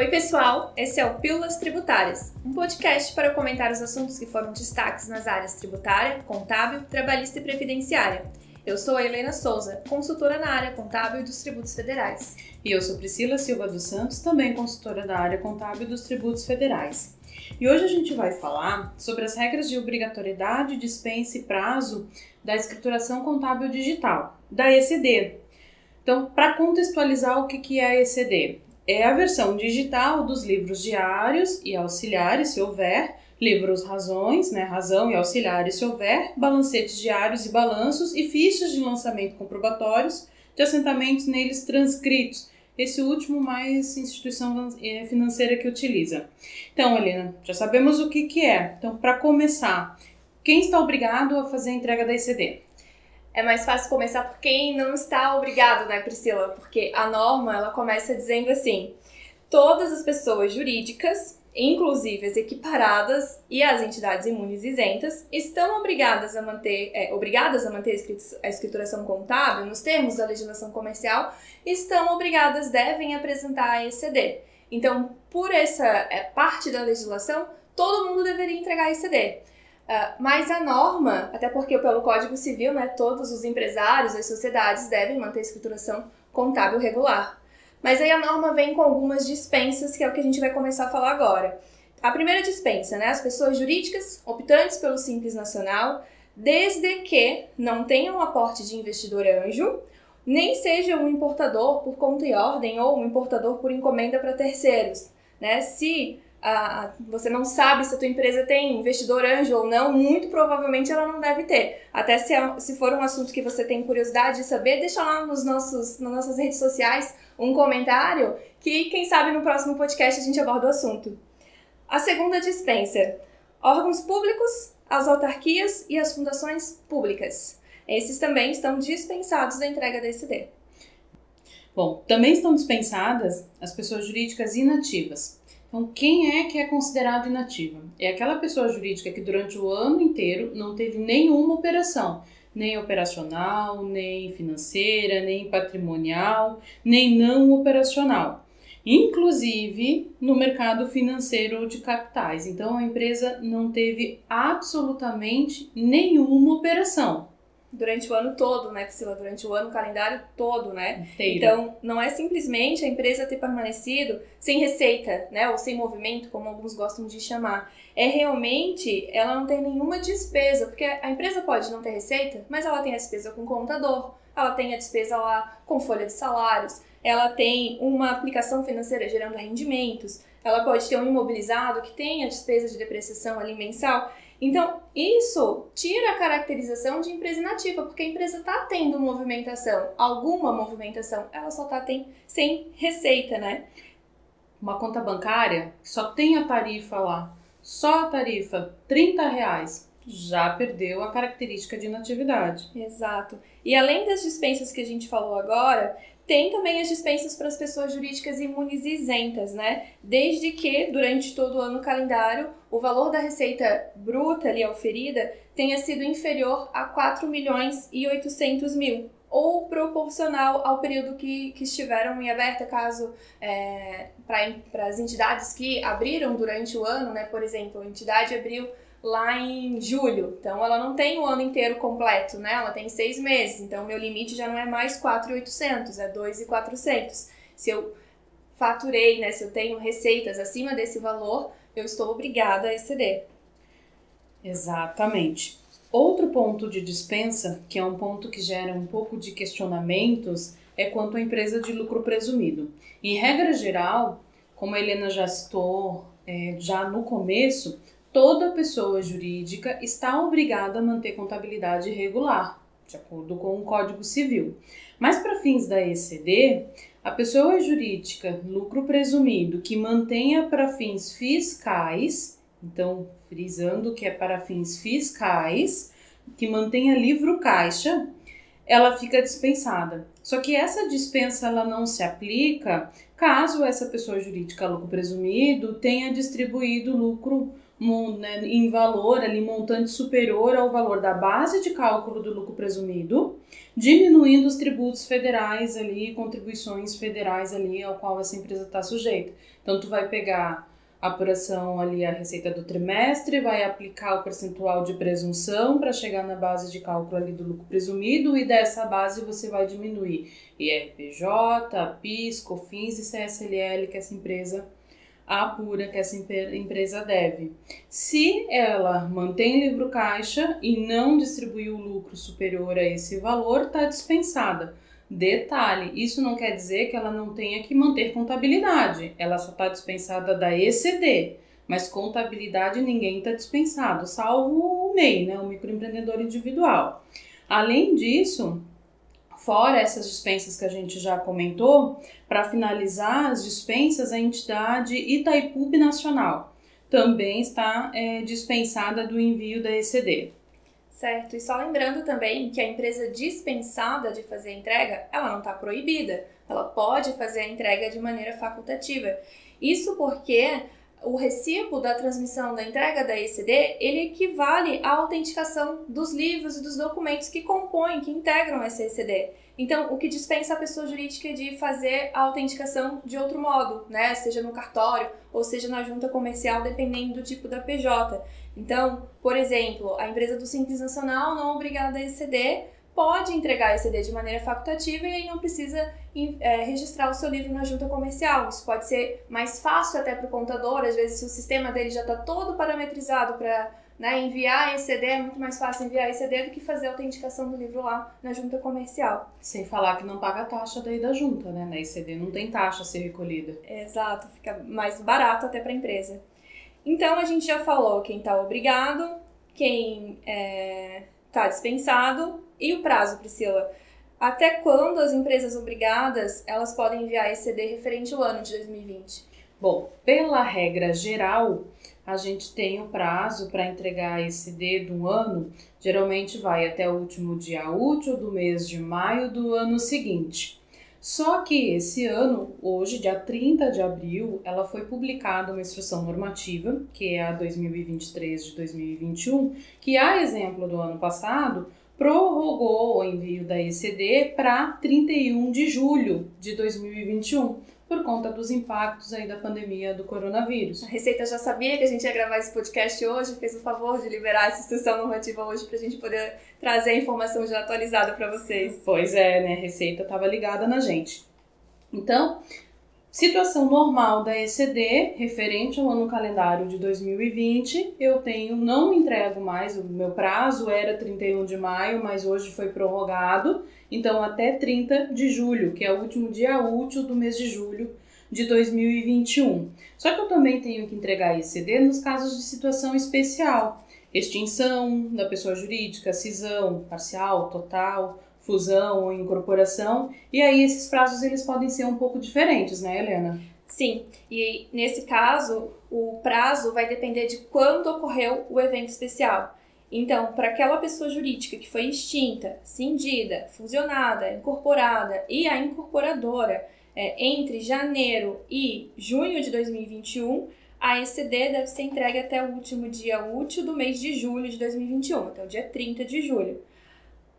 Oi, pessoal! Esse é o Pílulas Tributárias, um podcast para comentar os assuntos que foram destaques nas áreas tributária, contábil, trabalhista e previdenciária. Eu sou a Helena Souza, consultora na área contábil e dos tributos federais. E eu sou Priscila Silva dos Santos, também consultora da área contábil dos tributos federais. E hoje a gente vai falar sobre as regras de obrigatoriedade, dispensa e prazo da escrituração contábil digital, da ECD. Então, para contextualizar o que é a ECD, é a versão digital dos livros diários e auxiliares, se houver, livros razões, né, razão e auxiliares, se houver, balancetes diários e balanços e fichas de lançamento comprobatórios de assentamentos neles transcritos. Esse último mais instituição eh, financeira que utiliza. Então, Helena, já sabemos o que, que é. Então, para começar, quem está obrigado a fazer a entrega da ECD? É mais fácil começar por quem não está obrigado, né, Priscila? Porque a norma, ela começa dizendo assim: todas as pessoas jurídicas, inclusive as equiparadas e as entidades imunes isentas, estão obrigadas a manter, é, obrigadas a manter a escrituração contábil nos termos da legislação comercial, estão obrigadas, devem apresentar a ECD. Então, por essa é, parte da legislação, todo mundo deveria entregar a ECD. Uh, mas a norma, até porque pelo Código Civil, né, todos os empresários, as sociedades devem manter a escrituração contábil regular. Mas aí a norma vem com algumas dispensas, que é o que a gente vai começar a falar agora. A primeira dispensa, né, as pessoas jurídicas optantes pelo Simples Nacional, desde que não tenham aporte de investidor anjo, nem seja um importador por conta e ordem ou um importador por encomenda para terceiros. Né? Se a, você não sabe se a tua empresa tem investidor anjo ou não, muito provavelmente ela não deve ter. Até se, é, se for um assunto que você tem curiosidade de saber, deixa lá nos nossos, nas nossas redes sociais um comentário que, quem sabe, no próximo podcast a gente aborda o assunto. A segunda dispensa: órgãos públicos, as autarquias e as fundações públicas. Esses também estão dispensados da entrega da SD. Bom, também estão dispensadas as pessoas jurídicas inativas, então, quem é que é considerado inativa? É aquela pessoa jurídica que durante o ano inteiro não teve nenhuma operação, nem operacional, nem financeira, nem patrimonial, nem não operacional. Inclusive no mercado financeiro de capitais. Então, a empresa não teve absolutamente nenhuma operação durante o ano todo, né, Priscila? Durante o ano, o calendário todo, né? Inteiro. Então, não é simplesmente a empresa ter permanecido sem receita, né, ou sem movimento, como alguns gostam de chamar. É realmente ela não tem nenhuma despesa, porque a empresa pode não ter receita, mas ela tem a despesa com contador, ela tem a despesa lá com folha de salários, ela tem uma aplicação financeira gerando rendimentos, ela pode ter um imobilizado que tem a despesa de depreciação ali mensal. Então, isso tira a caracterização de empresa inativa, porque a empresa está tendo movimentação, alguma movimentação, ela só está sem receita, né? Uma conta bancária só tem a tarifa lá, só a tarifa 30 reais, já perdeu a característica de inatividade. Exato. E além das dispensas que a gente falou agora, tem também as dispensas para as pessoas jurídicas imunes isentas, né? Desde que, durante todo o ano calendário, o valor da receita bruta ali oferida tenha sido inferior a 4 milhões e 800 mil, ou proporcional ao período que, que estiveram em aberta, caso é, para as entidades que abriram durante o ano, né? Por exemplo, a entidade abriu lá em julho. Então ela não tem o ano inteiro completo, né? Ela tem seis meses. Então meu limite já não é mais 4,800, é 2,400. Se eu faturei, né? Se eu tenho receitas acima desse valor, eu estou obrigada a exceder. Exatamente. Outro ponto de dispensa, que é um ponto que gera um pouco de questionamentos, é quanto à empresa de lucro presumido. Em regra geral, como a Helena já citou é, já no começo, toda pessoa jurídica está obrigada a manter contabilidade regular, de acordo com o Código Civil. Mas para fins da ECD, a pessoa jurídica, lucro presumido, que mantenha para fins fiscais, então frisando que é para fins fiscais, que mantenha livro caixa, ela fica dispensada. Só que essa dispensa ela não se aplica caso essa pessoa jurídica lucro presumido tenha distribuído lucro né, em valor, ali, montante superior ao valor da base de cálculo do lucro presumido, diminuindo os tributos federais ali, contribuições federais ali ao qual essa empresa está sujeita. Então, tu vai pegar apuração ali, a receita do trimestre, vai aplicar o percentual de presunção para chegar na base de cálculo ali do lucro presumido e dessa base você vai diminuir IRPJ, PIS, COFINS e CSLL que essa empresa apura que essa empresa deve. Se ela mantém livro caixa e não distribuiu o lucro superior a esse valor, está dispensada. Detalhe, isso não quer dizer que ela não tenha que manter contabilidade, ela só está dispensada da ECD, mas contabilidade ninguém está dispensado, salvo o MEI, né, o microempreendedor individual. Além disso, fora essas dispensas que a gente já comentou, para finalizar as dispensas, a entidade Itaipu Nacional também está é, dispensada do envio da ECD. Certo, e só lembrando também que a empresa dispensada de fazer a entrega, ela não está proibida, ela pode fazer a entrega de maneira facultativa. Isso porque o recibo da transmissão da entrega da ECD, ele equivale à autenticação dos livros e dos documentos que compõem, que integram essa ECD. Então, o que dispensa a pessoa jurídica de fazer a autenticação de outro modo, né? Seja no cartório ou seja na junta comercial, dependendo do tipo da PJ. Então, por exemplo, a empresa do Simples Nacional não é obrigada a ECD, pode entregar esse CD de maneira facultativa e aí não precisa é, registrar o seu livro na junta comercial. Isso pode ser mais fácil até para o contador, às vezes se o sistema dele já está todo parametrizado para né, enviar ECD, é muito mais fácil enviar ECD do que fazer a autenticação do livro lá na junta comercial. Sem falar que não paga a taxa daí da junta, né? Na ECD não tem taxa a ser recolhida. Exato, fica mais barato até para a empresa. Então a gente já falou quem está obrigado, quem está é, dispensado e o prazo, Priscila? Até quando as empresas obrigadas elas podem enviar ECD referente ao ano de 2020? Bom, pela regra geral, a gente tem o prazo para entregar ECD do ano, geralmente vai até o último dia útil do mês de maio do ano seguinte. Só que esse ano, hoje, dia 30 de abril, ela foi publicada uma instrução normativa, que é a 2023 de 2021, que, a exemplo do ano passado, prorrogou o envio da ECD para 31 de julho de 2021, por conta dos impactos aí da pandemia do coronavírus. A Receita já sabia que a gente ia gravar esse podcast hoje, fez o favor de liberar essa instrução normativa hoje para a gente poder trazer a informação já atualizada para vocês. Pois é, né? A Receita estava ligada na gente. Então, Situação normal da ECD, referente ao ano calendário de 2020, eu tenho, não entrego mais, o meu prazo era 31 de maio, mas hoje foi prorrogado, então até 30 de julho, que é o último dia útil do mês de julho de 2021. Só que eu também tenho que entregar ECD nos casos de situação especial, extinção da pessoa jurídica, cisão parcial, total, fusão ou incorporação, e aí esses prazos eles podem ser um pouco diferentes, né, Helena? Sim, e nesse caso, o prazo vai depender de quando ocorreu o evento especial. Então, para aquela pessoa jurídica que foi extinta, cindida, fusionada, incorporada e a incorporadora é, entre janeiro e junho de 2021, a ECD deve ser entregue até o último dia útil do mês de julho de 2021, até o dia 30 de julho.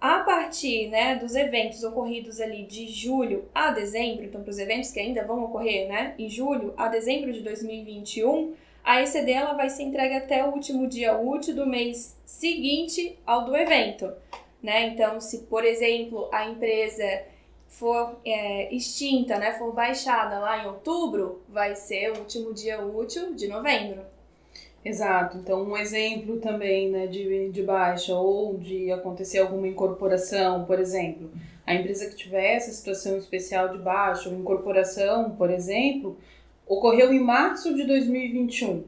A partir né, dos eventos ocorridos ali de julho a dezembro, então para os eventos que ainda vão ocorrer né, em julho a dezembro de 2021, a ECD ela vai ser entregue até o último dia útil do mês seguinte ao do evento. Né? Então, se por exemplo a empresa for é, extinta, né, for baixada lá em outubro, vai ser o último dia útil de novembro. Exato. Então, um exemplo também né, de, de baixa ou de acontecer alguma incorporação, por exemplo, a empresa que tiver essa situação especial de baixa ou incorporação, por exemplo, ocorreu em março de 2021.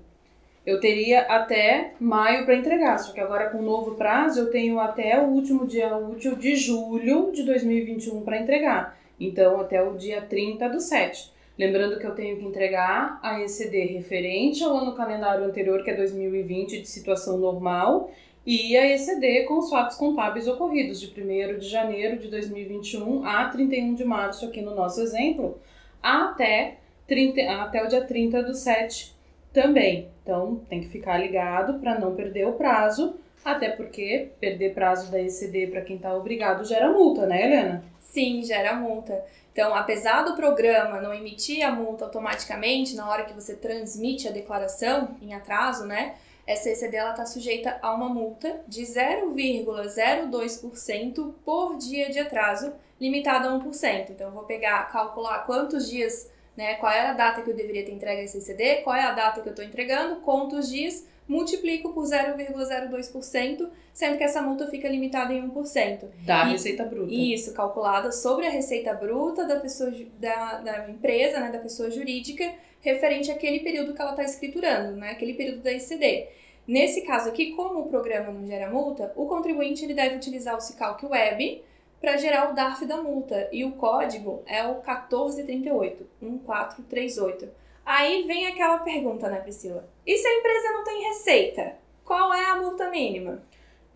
Eu teria até maio para entregar, só que agora com o novo prazo eu tenho até o último dia útil de julho de 2021 para entregar. Então, até o dia 30 do 7. Lembrando que eu tenho que entregar a ECD referente ao ano calendário anterior, que é 2020, de situação normal, e a ECD com os fatos contábeis ocorridos de 1 de janeiro de 2021 a 31 de março, aqui no nosso exemplo, até, 30, até o dia 30 do 7 também. Então tem que ficar ligado para não perder o prazo, até porque perder prazo da ECD para quem está obrigado gera multa, né, Helena? Sim, gera multa. Então, apesar do programa não emitir a multa automaticamente na hora que você transmite a declaração em atraso, né? Essa ECD está sujeita a uma multa de 0,02% por dia de atraso, limitada a 1%. Então, eu vou pegar, calcular quantos dias, né? Qual era a data que eu deveria ter entregue essa ECD, qual é a data que eu estou entregando, quantos dias multiplico por 0,02%, sendo que essa multa fica limitada em 1%. Da e, receita bruta. Isso, calculada sobre a receita bruta da pessoa da, da empresa, né, da pessoa jurídica, referente àquele período que ela está escriturando, né, aquele período da ICD. Nesse caso aqui, como o programa não gera multa, o contribuinte ele deve utilizar o Cicalc Web para gerar o DARF da multa e o código é o 1438, 1438. Aí vem aquela pergunta, né, Priscila? E se a empresa não tem receita? Qual é a multa mínima?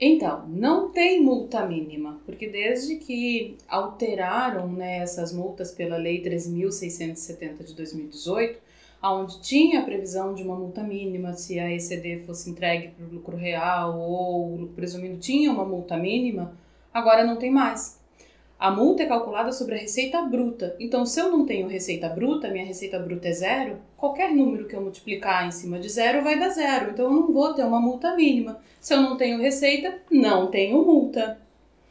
Então, não tem multa mínima, porque desde que alteraram né, essas multas pela Lei 13.670 de 2018, onde tinha a previsão de uma multa mínima se a ECD fosse entregue para o lucro real ou, presumindo, tinha uma multa mínima, agora não tem mais. A multa é calculada sobre a receita bruta. Então, se eu não tenho receita bruta, minha receita bruta é zero, qualquer número que eu multiplicar em cima de zero vai dar zero. Então, eu não vou ter uma multa mínima. Se eu não tenho receita, não tenho multa.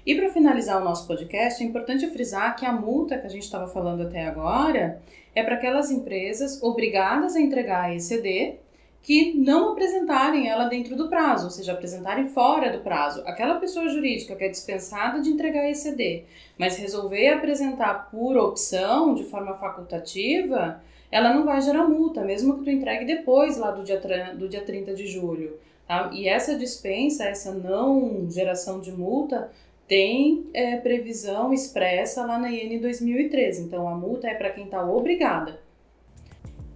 E para finalizar o nosso podcast, é importante frisar que a multa que a gente estava falando até agora é para aquelas empresas obrigadas a entregar a ECD que não apresentarem ela dentro do prazo, ou seja, apresentarem fora do prazo. Aquela pessoa jurídica que é dispensada de entregar ECD, mas resolver apresentar por opção, de forma facultativa, ela não vai gerar multa, mesmo que tu entregue depois lá do dia, do dia 30 de julho. Tá? E essa dispensa, essa não geração de multa, tem é, previsão expressa lá na IN 2013. Então a multa é para quem está obrigada.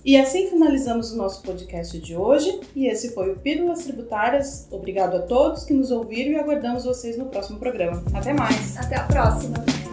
E assim finalizamos o nosso podcast de hoje. E esse foi o Pílulas Tributárias. Obrigado a todos que nos ouviram e aguardamos vocês no próximo programa. Até mais! Até a próxima!